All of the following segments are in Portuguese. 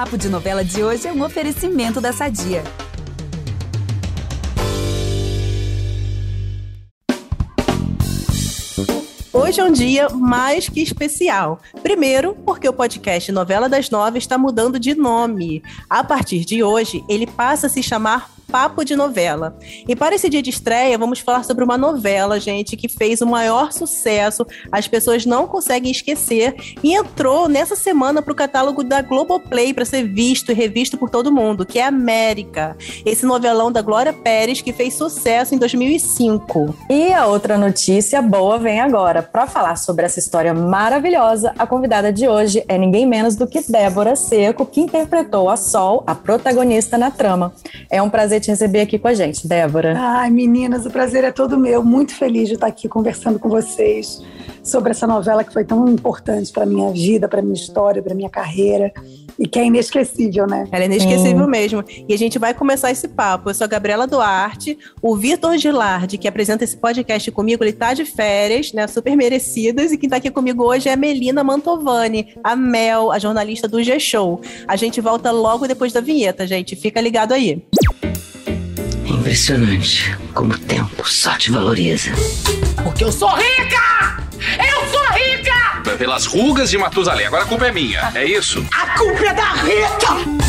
Papo de Novela de hoje é um oferecimento da Sadia. Hoje é um dia mais que especial. Primeiro, porque o podcast Novela das Nove está mudando de nome. A partir de hoje, ele passa a se chamar Papo de Novela. E para esse dia de estreia, vamos falar sobre uma novela, gente, que fez o maior sucesso, as pessoas não conseguem esquecer, e entrou nessa semana para o catálogo da Globoplay para ser visto e revisto por todo mundo, que é América. Esse novelão da Glória Pérez que fez sucesso em 2005. E a outra notícia boa vem agora. Para falar sobre essa história maravilhosa, a convidada de hoje é ninguém menos do que Débora Seco, que interpretou a Sol, a protagonista na trama. É um prazer te receber aqui com a gente, Débora. Ai, meninas, o prazer é todo meu. Muito feliz de estar aqui conversando com vocês sobre essa novela que foi tão importante para minha vida, para minha história, para minha carreira e que é inesquecível, né? Ela é inesquecível mesmo. E a gente vai começar esse papo. Eu sou a Gabriela Duarte, o Vitor Gilardi, que apresenta esse podcast comigo, ele tá de férias, né? Super merecidas. E quem tá aqui comigo hoje é a Melina Mantovani, a Mel, a jornalista do G-Show. A gente volta logo depois da vinheta, gente. Fica ligado aí. Impressionante como o tempo só te valoriza. Porque eu sou rica! Eu sou rica! Pelas rugas de Matusalém. Agora a culpa é minha, é isso? A culpa é da Rita!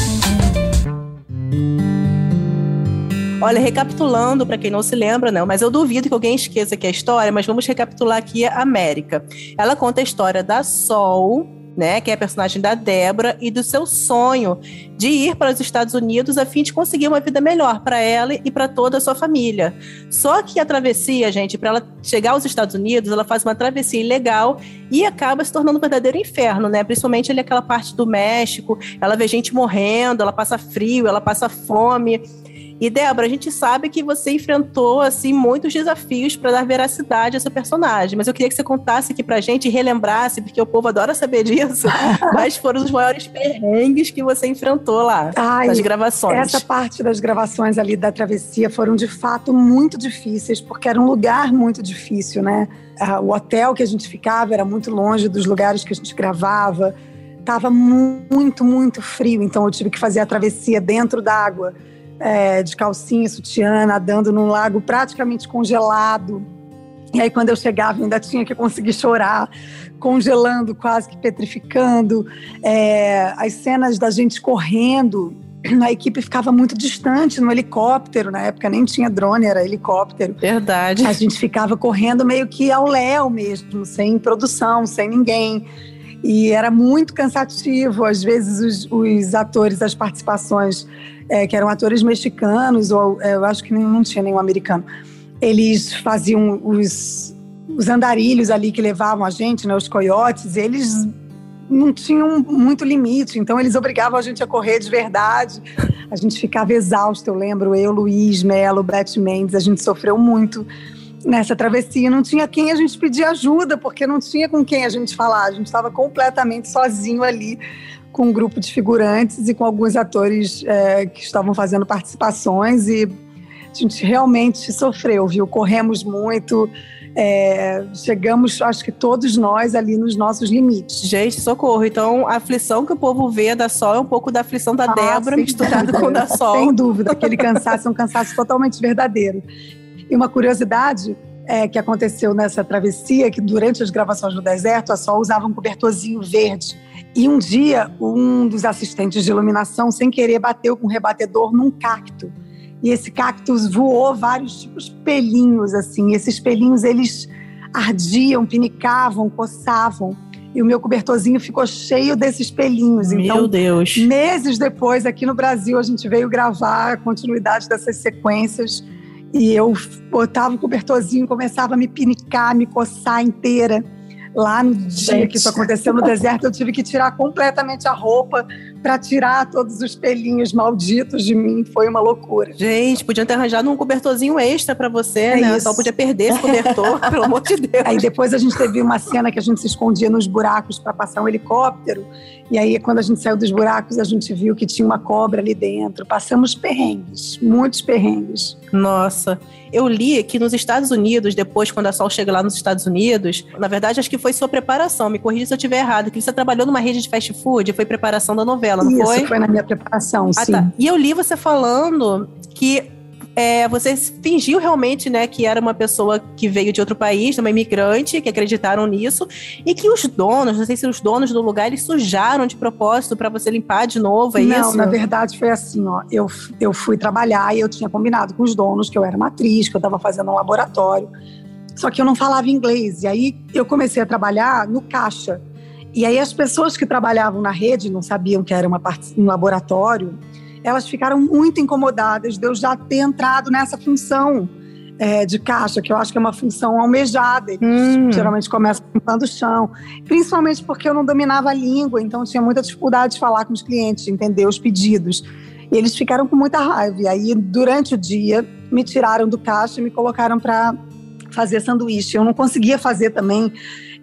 Olha, recapitulando, para quem não se lembra, não, mas eu duvido que alguém esqueça aqui a história, mas vamos recapitular aqui a América. Ela conta a história da Sol, né, que é a personagem da Débora, e do seu sonho de ir para os Estados Unidos a fim de conseguir uma vida melhor para ela e para toda a sua família. Só que a travessia, gente, para ela chegar aos Estados Unidos, ela faz uma travessia ilegal e acaba se tornando um verdadeiro inferno, né? Principalmente ali aquela parte do México, ela vê gente morrendo, ela passa frio, ela passa fome. E Débora, a gente sabe que você enfrentou assim muitos desafios para dar veracidade a seu personagem, mas eu queria que você contasse aqui pra gente e relembrasse, porque o povo adora saber disso, quais foram os maiores perrengues que você enfrentou lá Ai, nas gravações. Essa parte das gravações ali da travessia foram de fato muito difíceis, porque era um lugar muito difícil, né? O hotel que a gente ficava era muito longe dos lugares que a gente gravava. Tava muito, muito frio, então eu tive que fazer a travessia dentro d'água é, de calcinha, sutiã, nadando num lago praticamente congelado. E aí, quando eu chegava, eu ainda tinha que conseguir chorar, congelando, quase que petrificando. É, as cenas da gente correndo, a equipe ficava muito distante no helicóptero. Na época nem tinha drone, era helicóptero. Verdade. A gente ficava correndo meio que ao léu mesmo, sem produção, sem ninguém. E era muito cansativo. Às vezes, os, os atores, as participações é, que eram atores mexicanos, ou é, eu acho que não tinha nenhum americano, eles faziam os, os andarilhos ali que levavam a gente, né, os coiotes, eles não tinham muito limite, então eles obrigavam a gente a correr de verdade. A gente ficava exausto, eu lembro, eu, Luiz, Melo, Beth Mendes, a gente sofreu muito nessa travessia. Não tinha quem a gente pedir ajuda, porque não tinha com quem a gente falar. A gente estava completamente sozinho ali com um grupo de figurantes e com alguns atores é, que estavam fazendo participações e a gente realmente sofreu, viu? Corremos muito, é, chegamos, acho que todos nós ali nos nossos limites. Gente, socorro. Então, a aflição que o povo vê da Sol é um pouco da aflição da ah, Débora misturada com a da Sol. Sem dúvida, aquele cansaço é um cansaço totalmente verdadeiro. E uma curiosidade é, que aconteceu nessa travessia, que durante as gravações no deserto, a Sol usava um cobertorzinho verde e um dia, um dos assistentes de iluminação, sem querer, bateu com um rebatedor num cacto. E esse cactus voou vários tipos de pelinhos, assim. E esses pelinhos, eles ardiam, pinicavam, coçavam. E o meu cobertorzinho ficou cheio desses pelinhos. Meu então, Deus. meses depois, aqui no Brasil, a gente veio gravar a continuidade dessas sequências. E eu botava o cobertorzinho, começava a me pinicar, me coçar inteira. Lá no dia Gente. que isso aconteceu no deserto, eu tive que tirar completamente a roupa para tirar todos os pelinhos malditos de mim. Foi uma loucura. Gente, podiam ter arranjado um cobertorzinho extra para você, é né? Isso. Só podia perder esse cobertor, pelo amor de Deus. Aí depois a gente teve uma cena que a gente se escondia nos buracos para passar um helicóptero. E aí, quando a gente saiu dos buracos, a gente viu que tinha uma cobra ali dentro. Passamos perrengues, muitos perrengues. Nossa. Eu li que nos Estados Unidos, depois, quando a Sol chega lá nos Estados Unidos, na verdade, acho que foi sua preparação. Me corrija se eu estiver errado. Que você trabalhou numa rede de fast food, foi preparação da novela, não Isso, foi? foi na minha preparação, Ah, sim. tá. E eu li você falando que é, você fingiu realmente, né, que era uma pessoa que veio de outro país, uma imigrante, que acreditaram nisso, e que os donos, não sei se os donos do lugar, eles sujaram de propósito para você limpar de novo, é não, isso? na verdade foi assim, ó. Eu, eu fui trabalhar e eu tinha combinado com os donos que eu era uma atriz, que eu estava fazendo um laboratório. Só que eu não falava inglês. E aí eu comecei a trabalhar no caixa. E aí as pessoas que trabalhavam na rede não sabiam que era uma parte, um laboratório. Elas ficaram muito incomodadas de eu já ter entrado nessa função é, de caixa, que eu acho que é uma função almejada. Hum. geralmente começam limpando o chão. Principalmente porque eu não dominava a língua, então eu tinha muita dificuldade de falar com os clientes, de entender os pedidos. E eles ficaram com muita raiva. E aí, durante o dia, me tiraram do caixa e me colocaram para fazer sanduíche. Eu não conseguia fazer também.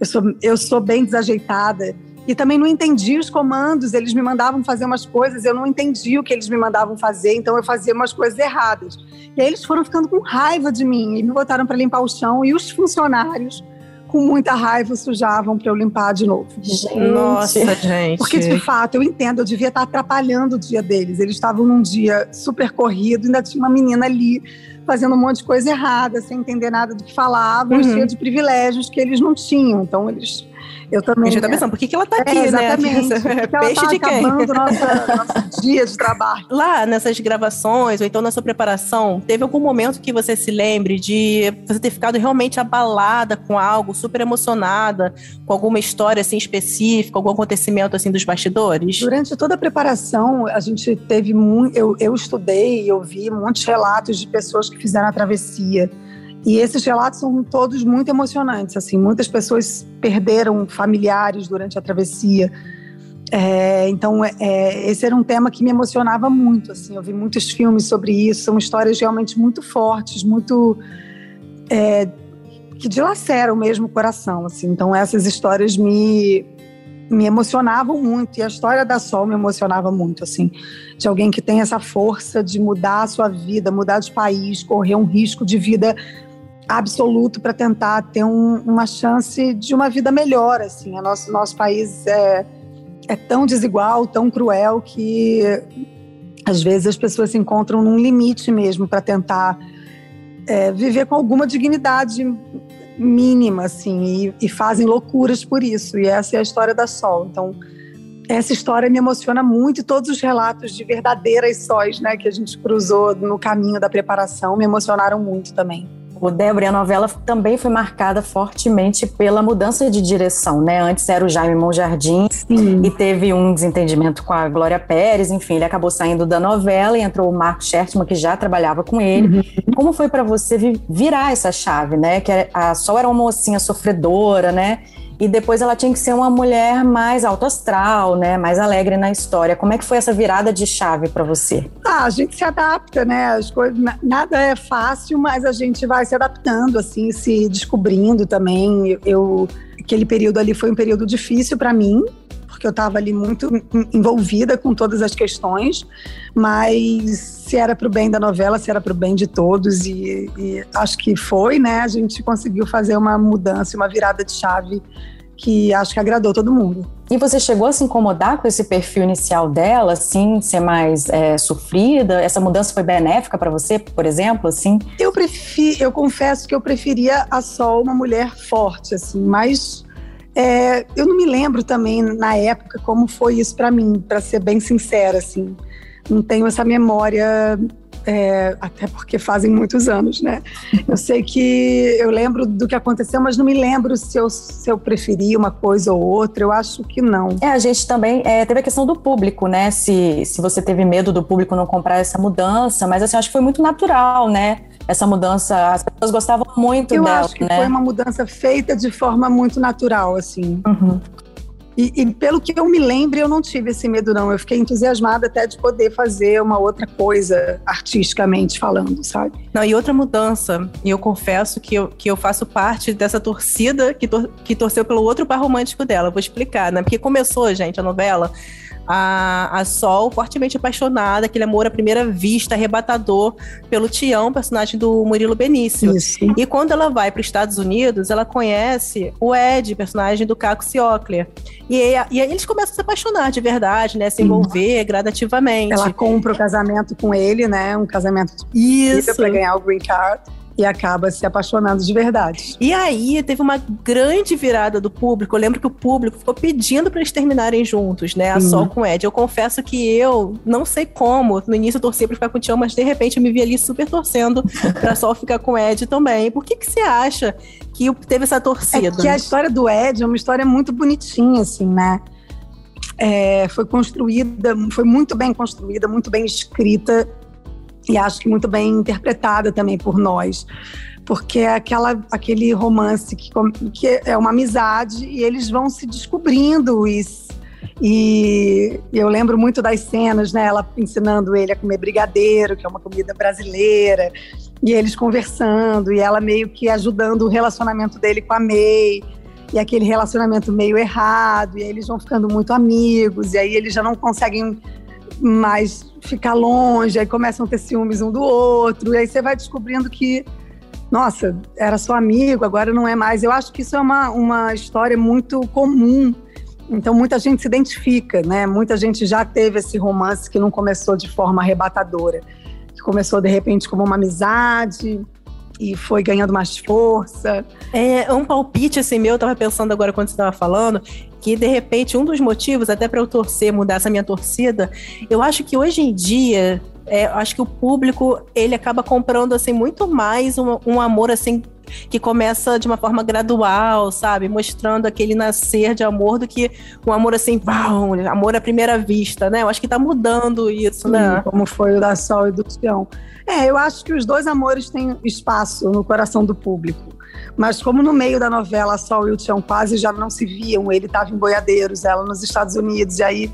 Eu sou, eu sou bem desajeitada. E também não entendi os comandos. Eles me mandavam fazer umas coisas, eu não entendi o que eles me mandavam fazer, então eu fazia umas coisas erradas. E aí eles foram ficando com raiva de mim e me botaram para limpar o chão. E os funcionários, com muita raiva, sujavam para eu limpar de novo. Nossa, gente. Porque, de fato, eu entendo, eu devia estar atrapalhando o dia deles. Eles estavam num dia super corrido, ainda tinha uma menina ali fazendo um monte de coisa errada, sem entender nada do que falavam, Uhum. cheia de privilégios que eles não tinham. Então, eles. Eu também. A gente tá pensando, por que, que ela tá É, aqui, né? exatamente. Porque ela Peixe tá de quem? nossa, nosso dia de trabalho. Lá nessas gravações, ou então na sua preparação, teve algum momento que você se lembre de você ter ficado realmente abalada com algo, super emocionada, com alguma história assim específica, algum acontecimento assim dos bastidores? Durante toda a preparação, a gente teve muito. Eu, eu estudei e ouvi muitos relatos de pessoas que fizeram a travessia. E esses relatos são todos muito emocionantes. Assim, muitas pessoas perderam familiares durante a travessia. É, então, é, é, esse era um tema que me emocionava muito. Assim, eu vi muitos filmes sobre isso. São histórias realmente muito fortes, muito é, que dilaceram mesmo o coração. Assim. Então, essas histórias me me emocionavam muito e a história da Sol me emocionava muito, assim, de alguém que tem essa força de mudar a sua vida, mudar de país, correr um risco de vida absoluto para tentar ter um, uma chance de uma vida melhor, assim. O nosso nosso país é é tão desigual, tão cruel que às vezes as pessoas se encontram num limite mesmo para tentar é, viver com alguma dignidade mínima, assim, e, e, fazem loucuras por isso. E essa é a história da Sol. Então, essa história me emociona muito e todos os relatos de verdadeiras sóis, né, que a gente cruzou no caminho da preparação me emocionaram muito também. O Débora, a novela também foi marcada fortemente pela mudança de direção, né? Antes era o Jaime Monjardim Sim. e teve um desentendimento com a Glória Pérez, enfim, ele acabou saindo da novela e entrou o Marco Schertman, que já trabalhava com ele. Uhum. Como foi para você virar essa chave, né? Que a Sol era uma mocinha sofredora, né? E depois ela tinha que ser uma mulher mais alto astral, né? Mais alegre na história. Como é que foi essa virada de chave para você? Ah, a gente se adapta, né? As coisas, nada é fácil, mas a gente vai se adaptando, assim, se descobrindo também. Eu, aquele período ali foi um período difícil para mim, porque eu estava ali muito envolvida com todas as questões, mas se era para o bem da novela, se era para o bem de todos, e, e, acho que foi, né? A gente conseguiu fazer uma mudança, uma virada de chave que acho que agradou todo mundo. E você chegou a se incomodar com esse perfil inicial dela, assim, ser mais é, sofrida? Essa mudança foi benéfica para você, por exemplo, assim? Eu prefiro, eu confesso que eu preferia a Sol uma mulher forte, assim, mas é, eu não me lembro também na época como foi isso para mim, para ser bem sincera, assim. Não tenho essa memória, é, até porque fazem muitos anos, né? Eu sei que eu lembro do que aconteceu, mas não me lembro se eu, se eu preferi uma coisa ou outra. Eu acho que não. É, a gente também é, teve a questão do público, né? Se, se você teve medo do público não comprar essa mudança, mas assim, acho que foi muito natural, né? essa mudança, as pessoas gostavam muito eu dela, acho que né? foi uma mudança feita de forma muito natural, assim. Uhum. E, e, pelo que eu me lembro, eu não tive esse medo, não. Eu fiquei entusiasmada até de poder fazer uma outra coisa, artisticamente falando, sabe? Não, e outra mudança, e eu confesso que eu, que eu faço parte dessa torcida que, tor que torceu pelo outro par romântico dela. Vou explicar, né? Porque começou, gente, a novela a, a Sol fortemente apaixonada, aquele amor à primeira vista, arrebatador pelo Tião, personagem do Murilo Benício. Isso. E quando ela vai para os Estados Unidos, ela conhece o Ed, personagem do Caco Ciocler. E, e aí eles começam a se apaixonar de verdade, né? Se envolver gradativamente. Ela compra o casamento com ele, né? Um casamento Isso. para ganhar o green card e acaba se apaixonando de verdade. E aí teve uma grande virada do público. Eu lembro que o público ficou pedindo para eles terminarem juntos, né? A. Sol com o Ed. Eu confesso que eu não sei como. No início eu torcia para ficar com o Tião, mas de repente eu me vi ali super torcendo pra Sol ficar com o Ed também. Por que que você acha que teve essa É torcida? que a história do Ed é uma história muito bonitinha, assim, né? É, foi construída, foi muito bem construída, muito bem escrita e acho que muito bem interpretada também por nós. Porque é aquela, aquele romance que, que é uma amizade e eles vão se descobrindo e, e eu lembro muito das cenas, né? Ela ensinando ele a comer brigadeiro, que é uma comida brasileira, e eles conversando, e ela meio que ajudando o relacionamento dele com a May, e aquele relacionamento meio errado, e aí eles vão ficando muito amigos, e aí eles já não conseguem mais ficar longe, aí começam a ter ciúmes um do outro, e aí você vai descobrindo que, nossa, era só amigo, agora não é mais. Eu acho que isso é uma, uma história muito comum. Então, muita gente se identifica, né? Muita gente já teve esse romance que não começou de forma arrebatadora, que começou de repente como uma amizade e foi ganhando mais força. É um palpite assim meu, eu tava pensando agora quando você tava falando, que de repente um dos motivos, até para eu torcer, mudar essa minha torcida, eu acho que hoje em dia, é, acho que o público ele acaba comprando assim muito mais um, um amor assim que começa de uma forma gradual, sabe? Mostrando aquele nascer de amor do que um amor assim, uau, amor à primeira vista, né? Eu acho que tá mudando isso, né? como foi o da Sol e do Tião. É, eu acho que os dois amores têm espaço no coração do público. Mas como no meio da novela e o Tião quase já não se viam, ele estava em Boiadeiros, ela nos Estados Unidos, e aí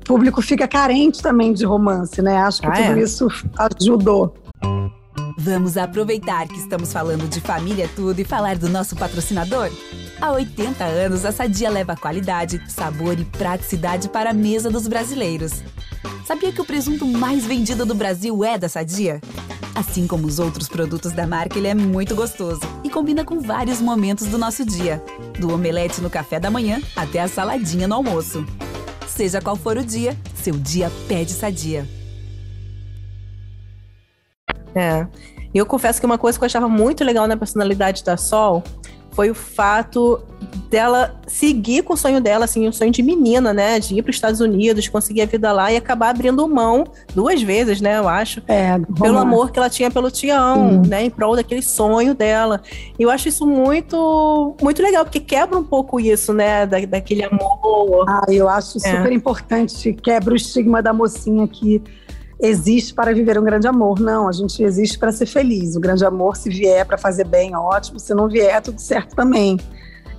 o público fica carente também de romance, né? Acho que Ah, tudo é? isso ajudou. Vamos aproveitar que estamos falando de família tudo e falar do nosso patrocinador? Há 80 anos, a Sadia leva qualidade, sabor e praticidade para a mesa dos brasileiros. Sabia que o presunto mais vendido do Brasil é da Sadia? Assim como os outros produtos da marca, ele é muito gostoso e combina com vários momentos do nosso dia, do omelete no café da manhã até a saladinha no almoço. Seja qual for o dia, seu dia pede Sadia. É. Eu confesso que uma coisa que eu achava muito legal na personalidade da Sol foi o fato dela seguir com o sonho dela, assim, um sonho de menina, né? De ir para os Estados Unidos, conseguir a vida lá e acabar abrindo mão duas vezes, né? Eu acho. É, Pelo amor que ela tinha pelo Tião, Sim. né? Em prol daquele sonho dela. E eu acho isso muito, muito legal, porque quebra um pouco isso, né? Da, daquele amor. Ah, eu acho É. super importante, quebra o estigma da mocinha que existe para viver um grande amor. Não, a gente existe para ser feliz. O grande amor, se vier para fazer bem, ótimo. Se não vier, tudo certo também.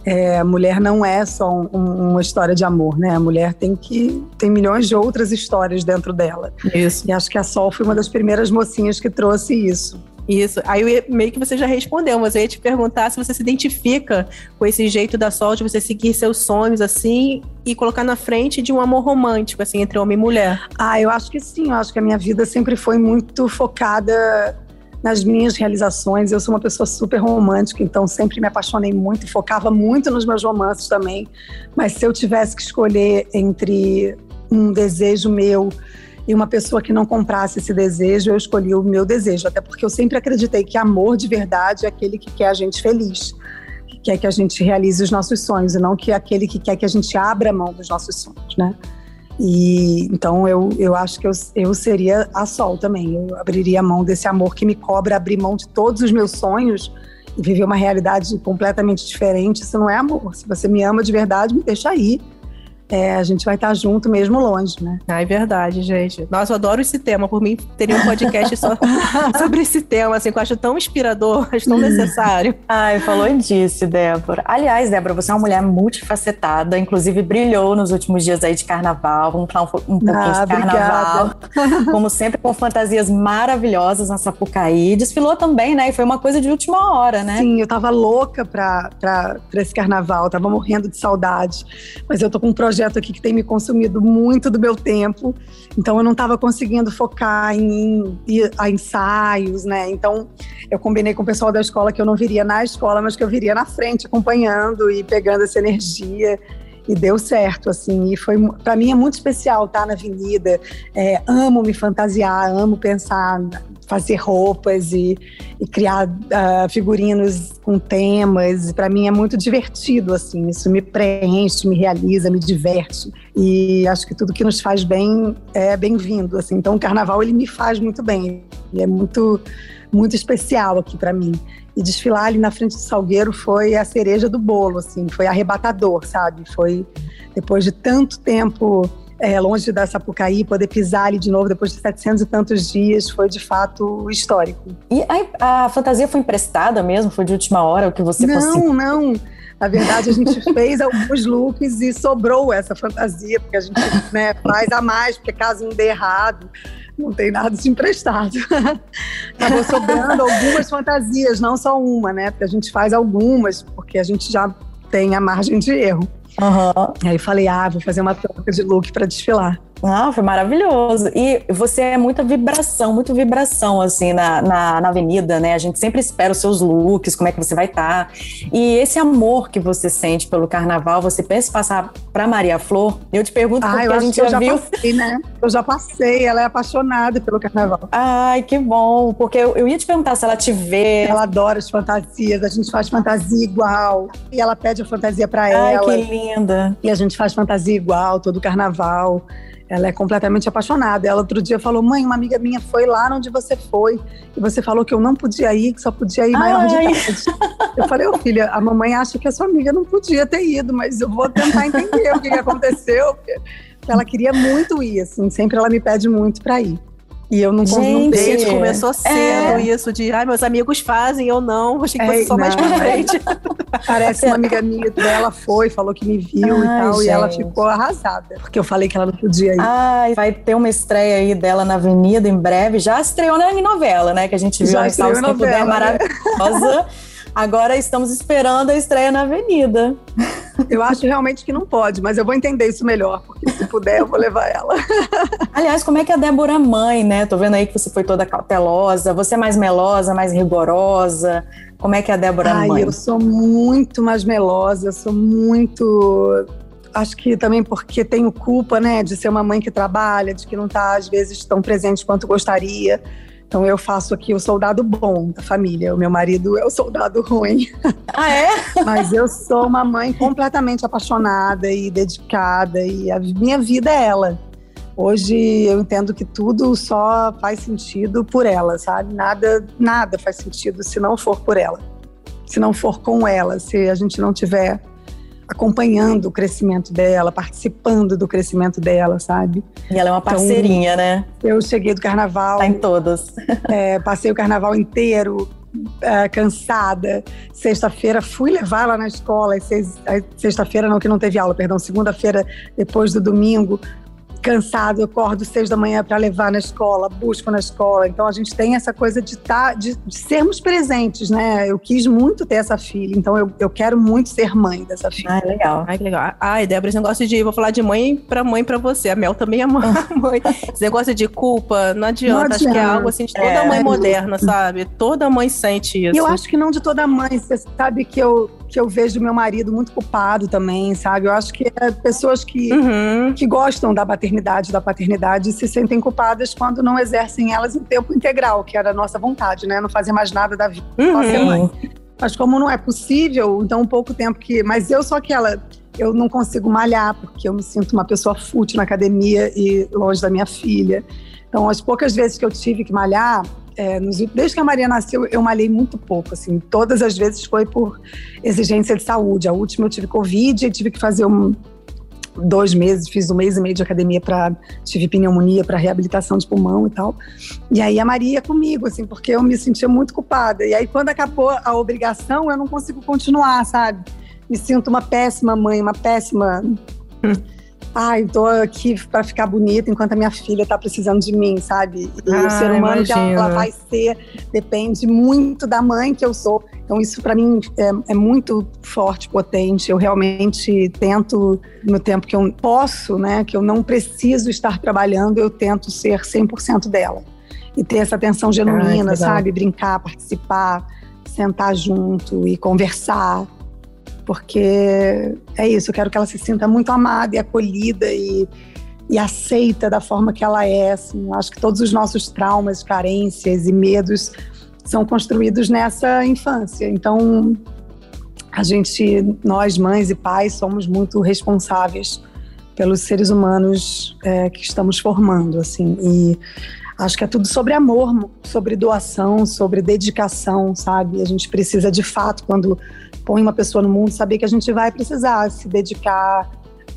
É, a mulher não é só um- um- uma história de amor, né? A mulher tem que tem milhões de outras histórias dentro dela. Isso. E acho que a Sol foi uma das primeiras mocinhas que trouxe isso. Isso. Aí eu meio que você já respondeu, mas eu ia te perguntar se você se identifica com esse jeito da Sol de você seguir seus sonhos assim e colocar na frente de um amor romântico, assim, entre homem e mulher. Ah, eu acho que sim. Eu acho que a minha vida sempre foi muito focada nas minhas realizações. Eu sou uma pessoa super romântica, então sempre me apaixonei muito focava muito nos meus romances também. Mas se eu tivesse que escolher entre um desejo meu e uma pessoa que não comprasse esse desejo, eu escolhi o meu desejo. Até porque eu sempre acreditei que amor de verdade é aquele que quer a gente feliz. Que quer que a gente realize os nossos sonhos e não que aquele que quer que a gente abra mão dos nossos sonhos, né? E então eu, eu acho que eu, eu seria a Sol também. Eu abriria mão desse amor que me cobra abrir mão de todos os meus sonhos e viver uma realidade completamente diferente. Isso não é amor. Se você me ama de verdade, me deixa aí. É, a gente vai estar junto mesmo longe, né? Ah, é verdade, gente. Nossa, eu adoro esse tema. Por mim, teria um podcast só sobre esse tema, assim, que eu acho tão inspirador, acho tão necessário. Ai, falou disso, Débora. Aliás, Débora, você é uma mulher multifacetada, inclusive brilhou nos últimos dias aí de carnaval. Vamos falar um, um pouquinho Ah, de carnaval. Como sempre, com fantasias maravilhosas na Sapucaí. Desfilou também, né? E foi uma coisa de última hora, né? Sim, eu tava louca pra, pra, pra esse carnaval, tava morrendo de saudade. Mas eu tô com um projeto projeto aqui que tem me consumido muito do meu tempo, então eu não estava conseguindo focar em, em a ensaios, né? Então eu combinei com o pessoal da escola que eu não viria na escola, mas que eu viria na frente acompanhando e pegando essa energia e deu certo, assim, e foi para mim é muito especial estar na avenida. É, amo me fantasiar, amo pensar, fazer roupas e, e criar uh, figurinos com temas. Para mim é muito divertido, assim, isso me preenche, me realiza, me diverte. E acho que tudo que nos faz bem é bem-vindo, assim. Então o carnaval ele me faz muito bem, ele é muito muito especial aqui para mim. E desfilar ali na frente do Salgueiro foi a cereja do bolo, assim, foi arrebatador, sabe? Foi depois de tanto tempo é, longe da Sapucaí, poder pisar ali de novo depois de 700 e tantos dias foi de fato histórico. E a, a fantasia foi emprestada mesmo? Foi de última hora o que você Não, conseguiu? não. Na verdade, a gente fez alguns looks e sobrou essa fantasia, porque a gente né, faz a mais, porque caso um dê errado, não tem nada de emprestado. Acabou sobrando algumas fantasias, não só uma, né? Porque a gente faz algumas, porque a gente já tem a margem de erro. Uhum. Aí falei, ah, vou fazer uma troca de look para desfilar. Ah, foi maravilhoso. E você é muita vibração, muito vibração, assim, na, na, na, avenida, né? A gente sempre espera os seus looks, como é que você vai estar. Tá. E esse amor que você sente pelo carnaval, você pensa em passar para Maria Flor? Eu te pergunto ah, porque a gente já, já viu. Passei, né? Eu já passei, ela é apaixonada pelo carnaval. Ai, que bom, porque eu, eu ia te perguntar se ela te vê. Ela adora as fantasias, a gente faz fantasia igual. E ela pede a fantasia para ela. Ai, que linda. E a gente faz fantasia igual, todo carnaval. Ela é completamente apaixonada. Ela outro dia falou: Mãe, uma amiga minha foi lá onde você foi. E você falou que eu não podia ir, que só podia ir maior Ai. de idade. Eu falei: Ô oh, filha, a mamãe acha que a sua amiga não podia ter ido, mas eu vou tentar entender o que, que aconteceu. Ela queria muito ir, assim. Sempre ela me pede muito para ir. E eu não Gente, desde começou cedo é. isso de, ai, meus amigos fazem, eu não, achei que fosse é, só não. mais pra frente. Parece uma amiga minha dela foi, falou que me viu ai, e tal, gente. e ela ficou arrasada, porque eu falei que ela não podia ir. Ai, vai ter uma estreia aí dela na Avenida em breve, já estreou na novela, né, que a gente viu já no Salve novela, né? maravilhosa. Agora estamos esperando a estreia na Avenida. Eu acho realmente que não pode, mas eu vou entender isso melhor, porque se puder eu vou levar ela. Aliás, como é que a Débora é mãe, né? Tô vendo aí que você foi toda cautelosa, você é mais melosa, mais rigorosa. Como é que a Débora é Ai, mãe? Eu sou muito mais melosa, sou muito acho que também porque tenho culpa, né, de ser uma mãe que trabalha, de que não está às vezes tão presente quanto gostaria. Então eu faço aqui o soldado bom da família. O meu marido é o soldado ruim. Ah, é? Mas eu sou uma mãe completamente apaixonada e dedicada e a minha vida é ela. Hoje eu entendo que tudo só faz sentido por ela, sabe? Nada, nada faz sentido se não for por ela. Se não for com ela, se a gente não tiver acompanhando o crescimento dela, participando do crescimento dela, sabe? E ela é uma então, parceirinha, então, né? Eu cheguei do carnaval. Tá em todas. É, passei o carnaval inteiro é, cansada. Sexta-feira fui levar ela na escola. Sexta-feira não, que não teve aula, perdão. Segunda-feira, depois do domingo, cansado, eu acordo seis da manhã para levar na escola, busco na escola. Então a gente tem essa coisa de, tá, de, de, sermos presentes, né? Eu quis muito ter essa filha, então eu, eu quero muito ser mãe dessa filha. Ah, legal. Ai, que legal. Ai, Débora, esse negócio de. Vou falar de mãe para mãe para você. A Mel também é mãe. esse negócio de culpa, não adianta. Não adianta. Acho que é algo assim de toda é. mãe moderna, sabe? Toda mãe sente isso. Eu acho que não de toda mãe. Você sabe que eu, que eu vejo meu marido muito culpado também, sabe? Eu acho que é pessoas que, uhum. que gostam da maternidade, da paternidade, se sentem culpadas quando não exercem elas em tempo integral, que era a nossa vontade, né? Não fazer mais nada da vida, uhum. só ser mãe. Mas como não é possível, então um pouco tempo que. Mas eu sou aquela. Eu não consigo malhar, porque eu me sinto uma pessoa fútil na academia e longe da minha filha. Então, as poucas vezes que eu tive que malhar, é, nos, desde que a Maria nasceu, eu malhei muito pouco, assim. Todas as vezes foi por exigência de saúde. A última eu tive Covid e tive que fazer um, dois meses, fiz um mês e meio de academia para tive pneumonia para reabilitação de pulmão e tal. E aí a Maria ia comigo, assim, porque eu me sentia muito culpada. E aí quando acabou a obrigação, eu não consigo continuar, sabe? Me sinto uma péssima mãe, uma péssima ai, tô aqui para ficar bonita enquanto a minha filha tá precisando de mim, sabe? E ah, o ser humano que ela vai ser depende muito da mãe que eu sou Então, isso para mim é, é, muito forte, potente. Eu realmente tento, no tempo que eu posso, né, que eu não preciso estar trabalhando, eu tento ser 100% dela. E ter essa atenção genuína, ah, sabe? Brincar, participar, sentar junto e conversar. Porque é isso, eu quero que ela se sinta muito amada e acolhida e, e aceita da forma que ela é. Assim. Acho que todos os nossos traumas, carências e medos são construídos nessa infância. Então, a gente, nós, mães e pais, somos muito responsáveis pelos seres humanos é, que estamos formando, assim. E acho que é tudo sobre amor, sobre doação, sobre dedicação, sabe? A gente precisa, de fato, quando põe uma pessoa no mundo, saber que a gente vai precisar se dedicar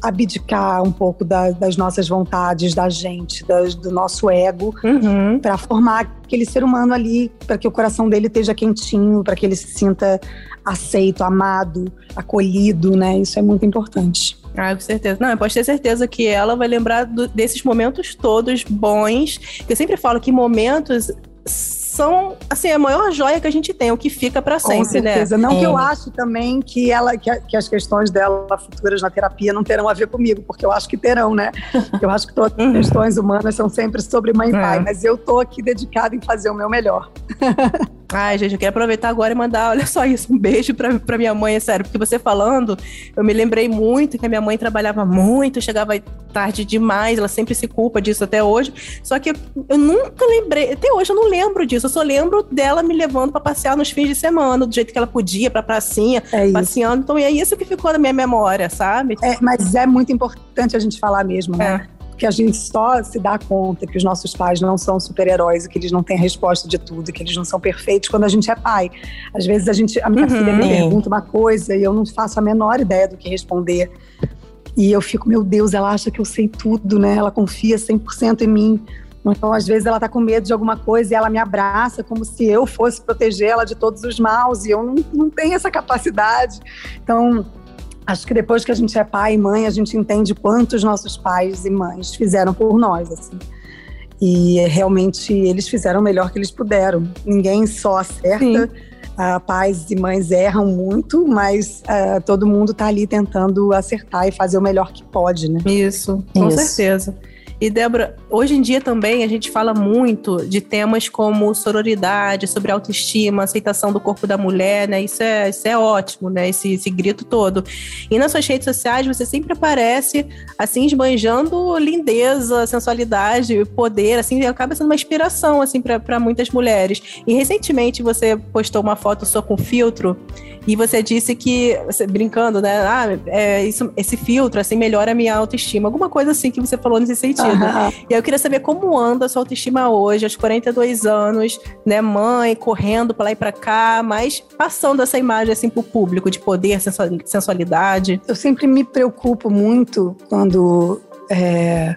abdicar um pouco da, das nossas vontades, da gente, das, do nosso ego, uhum. para formar aquele ser humano ali, para que o coração dele esteja quentinho, para que ele se sinta aceito, amado, acolhido, né? Isso é muito importante. Ah, com certeza. Não, eu posso ter certeza que ela vai lembrar do, desses momentos todos bons. Eu sempre falo que momentos são, assim, a maior joia que a gente tem, o que fica para sempre, Com né? certeza. né? Não é. que eu acho também que ela, que, que, as questões dela futuras na terapia não terão a ver comigo, porque eu acho que terão, né? Eu acho que todas as uhum. questões humanas são sempre sobre mãe e pai, é. mas eu tô aqui dedicada em fazer o meu melhor. Ai, gente, eu quero aproveitar agora e mandar, olha só isso, um beijo pra, pra minha mãe, é sério, porque você falando, eu me lembrei muito que a minha mãe trabalhava muito, chegava tarde demais, ela sempre se culpa disso até hoje, só que eu, eu nunca lembrei, até hoje eu não lembro disso, eu só lembro dela me levando para passear nos fins de semana, do jeito que ela podia, pra pracinha, é passeando, então é isso que ficou na minha memória, sabe? É, mas é muito importante a gente falar mesmo, né? É que a gente só se dá conta que os nossos pais não são super-heróis, que eles não têm a resposta de tudo, que eles não são perfeitos quando a gente é pai. Às vezes a gente, a minha uhum. filha me pergunta uma coisa e eu não faço a menor ideia do que responder. E eu fico, meu Deus, ela acha que eu sei tudo, né? Ela confia 100% em mim. Então, às vezes, ela está com medo de alguma coisa e ela me abraça como se eu fosse proteger ela de todos os maus, e eu não, não tenho essa capacidade. Então, acho que depois que a gente é pai e mãe, a gente entende quanto os nossos pais e mães fizeram por nós, assim. E realmente eles fizeram o melhor que eles puderam. Ninguém só acerta. Uh, pais e mães erram muito, mas uh, todo mundo está ali tentando acertar e fazer o melhor que pode, né? Isso, com Isso. certeza. E, Débora, hoje em dia também a gente fala muito de temas como sororidade, sobre autoestima, aceitação do corpo da mulher, né? Isso é, isso é ótimo, né? Esse, esse grito todo. E nas suas redes sociais você sempre aparece, assim, esbanjando lindeza, sensualidade, poder, assim, acaba sendo uma inspiração, assim, para muitas mulheres. E recentemente você postou uma foto sua com filtro e você disse que, brincando, né? Ah, é, isso, esse filtro, assim, melhora a minha autoestima. Alguma coisa assim que você falou nesse sentido. E eu queria saber como anda a sua autoestima hoje, aos 42 anos, né? Mãe, correndo para lá e para cá, mas passando essa imagem, assim, pro público de poder, sensualidade. Eu sempre me preocupo muito quando. É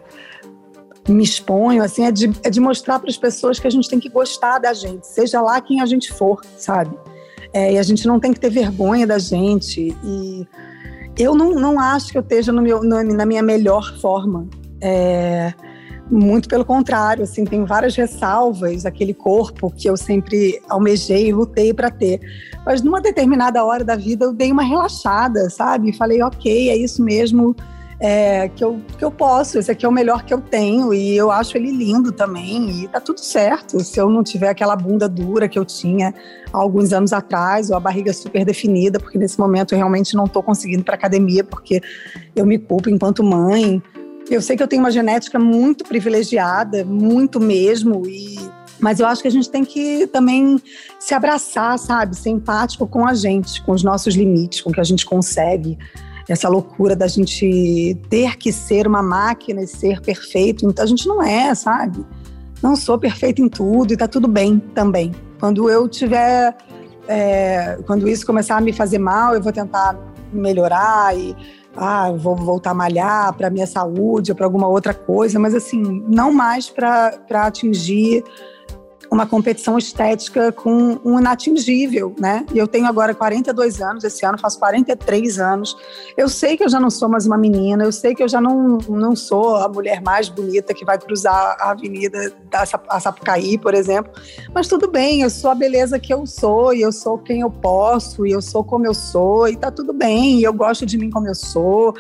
me exponho, assim, é de, é de mostrar para as pessoas que a gente tem que gostar da gente, seja lá quem a gente for, sabe? É, e a gente não tem que ter vergonha da gente. E eu não, não acho que eu esteja no meu, no, na minha melhor forma. É, muito pelo contrário, assim, tem várias ressalvas, aquele corpo que eu sempre almejei e lutei para ter. Mas numa determinada hora da vida eu dei uma relaxada, sabe? Falei, ok, é isso mesmo é, que, eu, que eu posso, esse aqui é o melhor que eu tenho e eu acho ele lindo também e tá tudo certo. Se eu não tiver aquela bunda dura que eu tinha há alguns anos atrás ou a barriga super definida, porque nesse momento eu realmente não tô conseguindo para academia porque eu me culpo enquanto mãe. Eu sei que eu tenho uma genética muito privilegiada, muito mesmo e mas eu acho que a gente tem que também se abraçar, sabe? Ser empático com a gente, com os nossos limites, com o que a gente consegue essa loucura da gente ter que ser uma máquina e ser perfeito. Então a gente não é, sabe? Não sou perfeito em tudo e tá tudo bem também. Quando eu tiver. É, quando isso começar a me fazer mal, eu vou tentar melhorar e ah, vou voltar a malhar para minha saúde ou para alguma outra coisa, mas assim, não mais para atingir uma competição estética com um inatingível, né? E eu tenho agora 42 anos, esse ano faço 43 anos. Eu sei que eu já não sou mais uma menina, eu sei que eu já não, não sou a mulher mais bonita que vai cruzar a avenida da Sapucaí, por exemplo. Mas tudo bem, eu sou a beleza que eu sou, e eu sou quem eu posso, e eu sou como eu sou, e tá tudo bem, e eu gosto de mim como eu sou.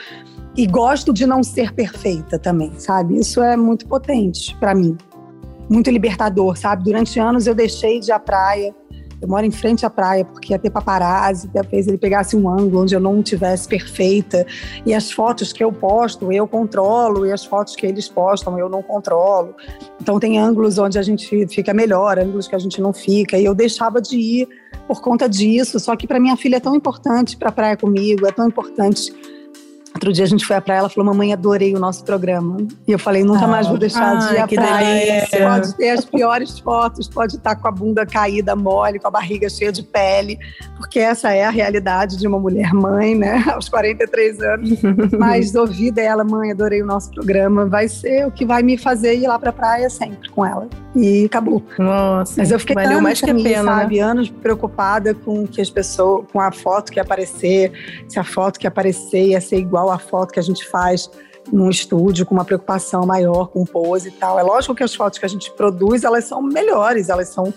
E gosto de não ser perfeita também, sabe? Isso é muito potente para mim muito libertador, sabe? Durante anos eu deixei de ir à praia. Eu moro em frente à praia porque ia ter paparazzi, talvez ele pegasse um ângulo onde eu não tivesse perfeita. E as fotos que eu posto, eu controlo, e as fotos que eles postam, eu não controlo. Então tem ângulos onde a gente fica melhor, ângulos que a gente não fica. E eu deixava de ir por conta disso. Só que para minha filha é tão importante para praia comigo, é tão importante Outro dia a gente foi à praia, ela falou, mamãe, adorei o nosso programa. E eu falei, nunca ah, mais vou deixar de ir à praia. Delícia. Pode ter as piores fotos, pode estar com a bunda caída, mole, com a barriga cheia de pele, porque essa é a realidade de uma mulher mãe, né? Aos 43 anos. Mas ouvir dela, mãe, adorei o nosso programa, vai ser o que vai me fazer ir lá pra praia sempre com ela. E acabou. Nossa. Mas eu fiquei valeu mais que a pena, né? sabe? Né? Anos preocupada com que as pessoas, com a foto que ia aparecer, se a foto que aparecer ia ser igual igual a foto que a gente faz num estúdio com uma preocupação maior com pose e tal. É lógico que as fotos que a gente produz, elas são melhores, elas são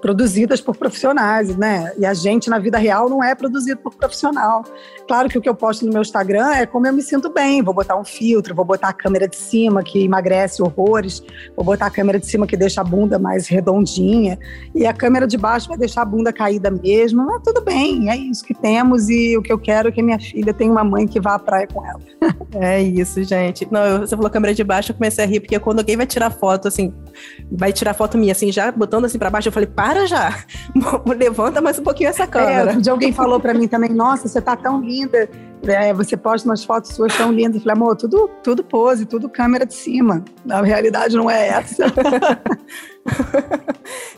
produzidas por profissionais, né? E a gente na vida real não é produzido por profissional. Claro que o que eu posto no meu Instagram é como eu me sinto bem. Vou botar um filtro, vou botar a câmera de cima que emagrece horrores, vou botar a câmera de cima que deixa a bunda mais redondinha e a câmera de baixo vai deixar a bunda caída mesmo. Mas tudo bem, é isso que temos e o que eu quero é que minha filha tenha uma mãe que vá à praia com ela. É isso, gente. Não, você falou câmera de baixo, eu comecei a rir porque quando alguém vai tirar foto assim, vai tirar foto minha assim, já botando assim para baixo, eu falei: "Para já. Levanta mais um pouquinho essa câmera". É, de alguém falou para mim também: "Nossa, você tá tão linda. É, você posta umas fotos suas tão lindas". Eu falei: "Amor, tudo tudo pose, tudo câmera de cima. A realidade não é essa".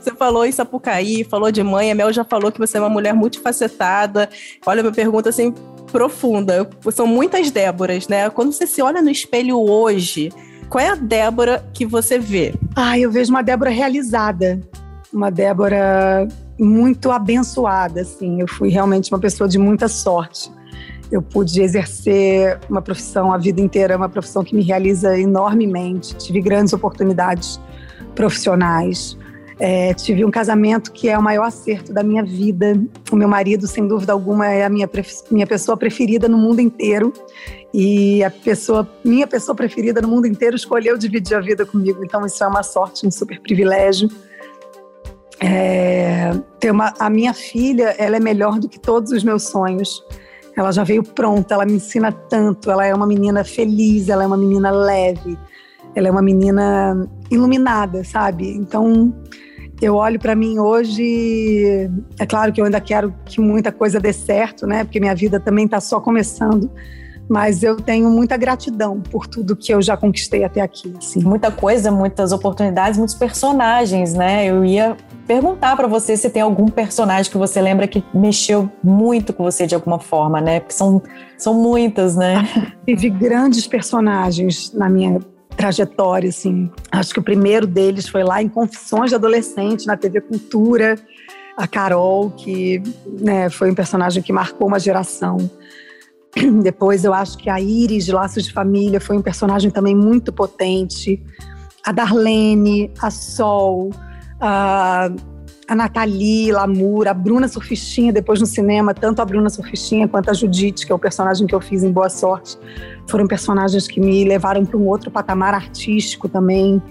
você falou em Sapucaí, falou de mãe, a Mel já falou que você é uma mulher multifacetada. Olha, minha pergunta assim profunda. São muitas Déboras, né? Quando você se olha no espelho hoje, qual é a Débora que você vê? Ah, eu vejo uma Débora realizada, uma Débora muito abençoada, assim. Eu fui realmente uma pessoa de muita sorte. Eu pude exercer uma profissão a vida inteira, uma profissão que me realiza enormemente. Tive grandes oportunidades profissionais. É, tive um casamento que é o maior acerto da minha vida. O meu marido, sem dúvida alguma, é a minha, minha pessoa preferida no mundo inteiro. E a pessoa, minha pessoa preferida no mundo inteiro escolheu dividir a vida comigo. Então, isso é uma sorte, um super privilégio. É, ter uma, a minha filha, ela é melhor do que todos os meus sonhos. Ela já veio pronta, ela me ensina tanto. Ela é uma menina feliz, ela é uma menina leve, ela é uma menina iluminada, sabe? Então, eu olho para mim hoje, é claro que eu ainda quero que muita coisa dê certo, né? Porque minha vida também está só começando. Mas eu tenho muita gratidão por tudo que eu já conquistei até aqui. Assim. Muita coisa, muitas oportunidades, muitos personagens, né? Eu ia perguntar para você se tem algum personagem que você lembra que mexeu muito com você de alguma forma, né? Porque são, são muitas, né? Tive grandes personagens na minha trajetória, assim. Acho que o primeiro deles foi lá em Confissões de Adolescente, na TV Cultura, a Carol, que né, foi um personagem que marcou uma geração. Depois eu acho que a Iris de Laços de Família foi um personagem também muito potente. A Darlene, a Sol, a a Nathalie a Bruna Surfistinha, depois no cinema, tanto a Bruna Surfistinha quanto a Judite, que é o personagem que eu fiz em Boa Sorte, foram personagens que me levaram para um outro patamar artístico também.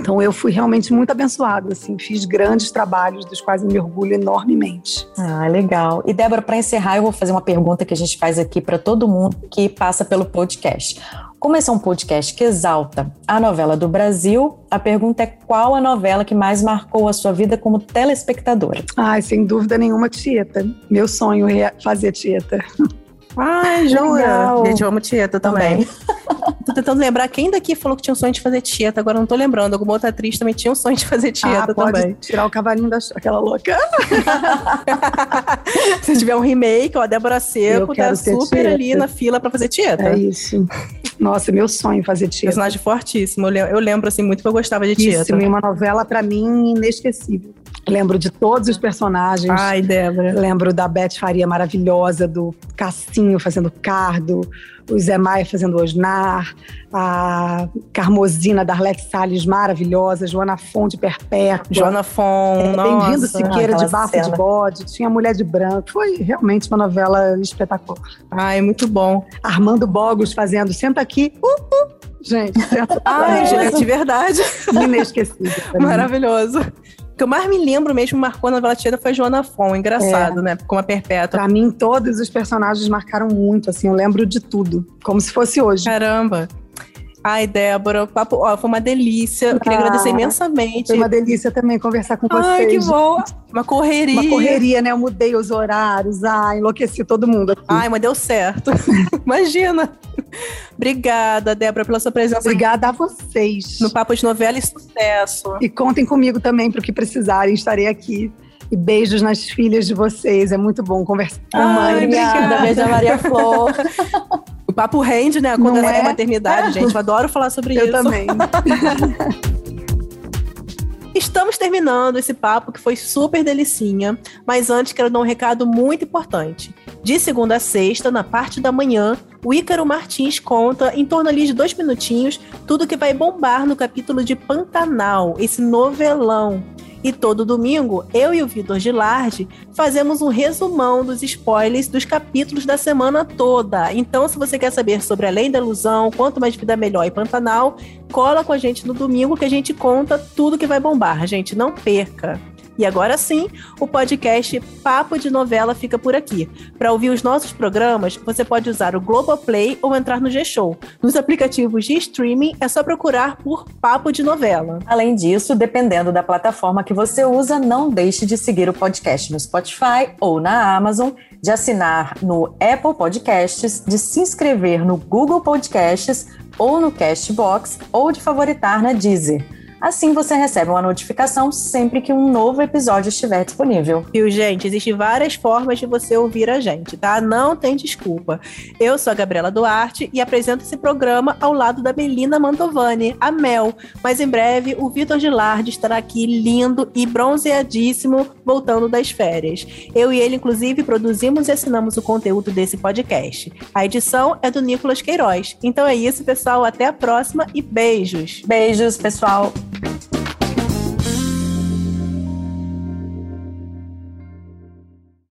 Então eu fui realmente muito abençoada, assim, fiz grandes trabalhos dos quais eu me orgulho enormemente. Ah, legal. E Débora, para encerrar, eu vou fazer uma pergunta que a gente faz aqui para todo mundo que passa pelo podcast. Como esse é um podcast que exalta a novela do Brasil, a pergunta é qual a novela que mais marcou a sua vida como telespectadora? Ai, sem dúvida nenhuma, Tieta. Meu sonho é fazer Tieta. Ai, jura? Gente, eu amo Tieta também. também. tô tentando lembrar quem daqui falou que tinha um sonho de fazer Tieta, agora não tô lembrando. Alguma outra atriz também tinha um sonho de fazer Tieta ah, pode também. tirar o cavalinho daquela louca. Se tiver um remake, ó, a Débora Seco tá super ali na fila pra fazer Tieta. É isso. Nossa, meu sonho fazer Tieta. Personagem fortíssimo. Eu lembro, assim, muito que eu gostava de Isso, Tieta. e uma novela, pra mim, inesquecível. Lembro de todos os personagens. Ai, Débora. Lembro da Beth Faria maravilhosa, do Cassinho fazendo Cardo, o Zé Maia fazendo Osnar, a Carmosina da Arlete Salles maravilhosa, Joana Fonte Perpétua. Joana Fon, É. Bem-vindo Siqueira de Bafo cena. de Bode, tinha Mulher de Branco. Foi realmente uma novela espetacular. Ai, muito bom. Armando Bogos fazendo Senta aqui, uh, uh. Gente, senta- Ai, gente, de verdade. inesquecível. Maravilhoso. O que eu mais me lembro mesmo, marcou na novela Tieta, foi Joana Fon. Engraçado, né? Como a Perpétua. Pra mim, todos os personagens marcaram muito, assim, eu lembro de tudo, como se fosse hoje. Caramba. Ai, Débora, o papo, ó, foi uma delícia. Eu queria Ah, agradecer imensamente. Foi uma delícia também conversar com Ai, que vocês. bom. Uma correria. Uma correria, né? Eu mudei os horários, ah, enlouqueci todo mundo aqui. Ai, mas deu certo. Imagina. Obrigada, Débora, pela sua presença Obrigada a vocês. no Papo de Novela e Sucesso. E contem comigo também para o que precisarem, estarei aqui. E beijos nas filhas de vocês, é muito bom conversar com a mãe. Obrigada, beijo a Maria Flor. Papo rende, né? Quando é, é? maternidade, gente. Eu adoro falar sobre Eu isso. também. Estamos terminando esse papo que foi super delicinha, mas antes quero dar um recado muito importante. De segunda a sexta, na parte da manhã, o Ícaro Martins conta, em torno ali de dois minutinhos, tudo que vai bombar no capítulo de Pantanal, esse novelão. E todo domingo, eu e o Vitor Gilardi fazemos um resumão dos spoilers dos capítulos da semana toda. Então, se você quer saber sobre Além da Ilusão, Quanto Mais Vida Melhor e Pantanal, cola com a gente no domingo que a gente conta tudo que vai bombar, gente. Não perca! E agora sim, o podcast Papo de Novela fica por aqui. Para ouvir os nossos programas, você pode usar o Globoplay ou entrar no G-Show. Nos aplicativos de streaming, é só procurar por Papo de Novela. Além disso, dependendo da plataforma que você usa, não deixe de seguir o podcast no Spotify ou na Amazon, de assinar no Apple Podcasts, de se inscrever no Google Podcasts ou no Castbox ou de favoritar na Deezer. Assim você recebe uma notificação sempre que um novo episódio estiver disponível. Viu, gente? Existem várias formas de você ouvir a gente, tá? Não tem desculpa. Eu sou a Gabriela Duarte e apresento esse programa ao lado da Melina Mantovani, a Mel. Mas em breve o Vitor Gilardi estará aqui lindo e bronzeadíssimo, voltando das férias. Eu e ele, inclusive, produzimos e assinamos o conteúdo desse podcast. A edição é do Nicolas Queiroz. Então é isso, pessoal. Até a próxima e beijos! Beijos, pessoal! Thank you.